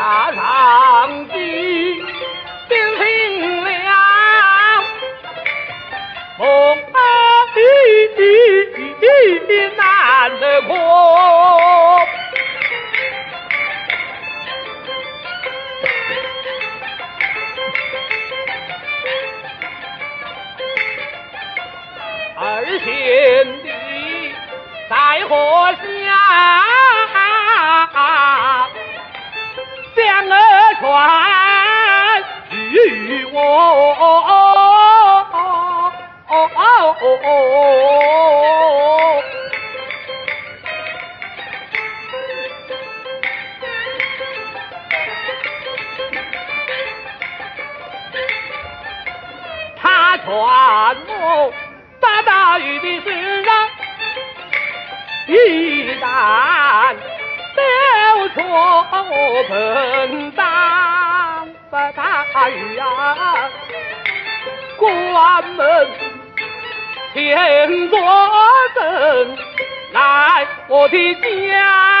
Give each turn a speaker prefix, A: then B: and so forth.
A: 家常的，心清凉，梦里的难得过。儿贤弟在何乡？传我大大雨的虽然一旦流错本。大雨啊，关门前作证来我的家。